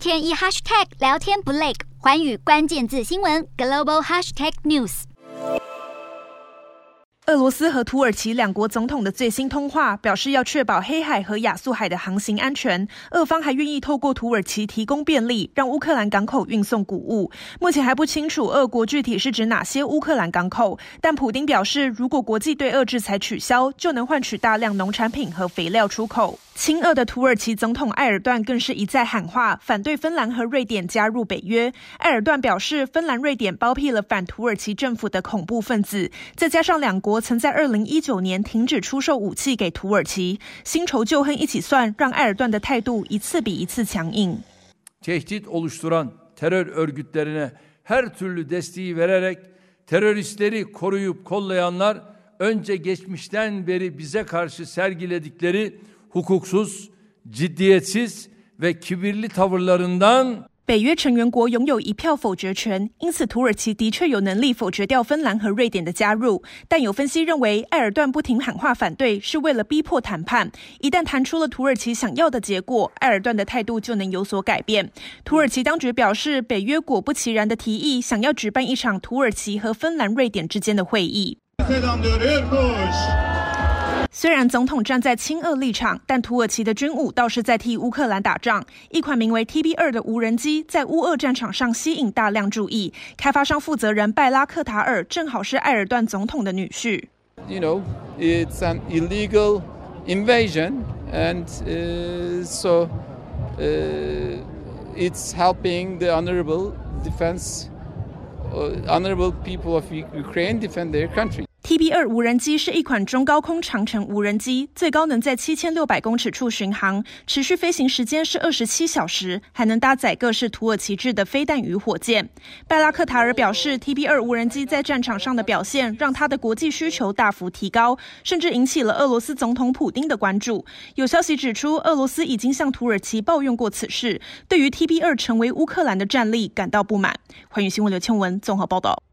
天一 hashtag 聊天不累，环宇关键字新闻 global hashtag news。俄罗斯和土耳其两国总统的最新通话表示，要确保黑海和亚速海的航行安全。俄方还愿意透过土耳其提供便利，让乌克兰港口运送谷物。目前还不清楚俄国具体是指哪些乌克兰港口，但普丁表示，如果国际对俄制裁取消，就能换取大量农产品和肥料出口。亲俄的土耳其总统埃尔段更是一再喊话，反对芬兰和瑞典加入北约。埃尔段表示，芬兰、瑞典包庇了反土耳其政府的恐怖分子，再加上两国曾在二零一九年停止出售武器给土耳其，新仇旧恨一起算，让埃尔段的态度一次比一次强硬。tehdit oluşturan terör örgütlerine her türlü desteği vererek teröristleri koruyup kollayanlar önce geçmişten beri bize karşı sergiledikleri hukuksuz, ciddiyetsiz ve kibirli tavırlarından 北约成员国拥有一票否决权，因此土耳其的确有能力否决掉芬兰和瑞典的加入。但有分析认为，埃尔段不停喊话反对，是为了逼迫谈判。一旦谈出了土耳其想要的结果，埃尔段的态度就能有所改变。土耳其当局表示，北约果不其然的提议，想要举办一场土耳其和芬兰、瑞典之间的会议。虽然总统站在亲俄立场，但土耳其的军武倒是在替乌克兰打仗。一款名为 TB 二的无人机在乌俄战场上吸引大量注意。开发商负责人拜拉克塔尔正好是埃尔段总统的女婿。You know, it's an illegal invasion, and so it's helping the honorable defense, honorable people of Ukraine defend their country. 二无人机是一款中高空长程无人机，最高能在七千六百公尺处巡航，持续飞行时间是二十七小时，还能搭载各式土耳其制的飞弹与火箭。拜拉克塔尔表示，TB 二无人机在战场上的表现让他的国际需求大幅提高，甚至引起了俄罗斯总统普丁的关注。有消息指出，俄罗斯已经向土耳其抱怨过此事，对于 TB 二成为乌克兰的战力感到不满。寰宇新闻刘倩文综合报道。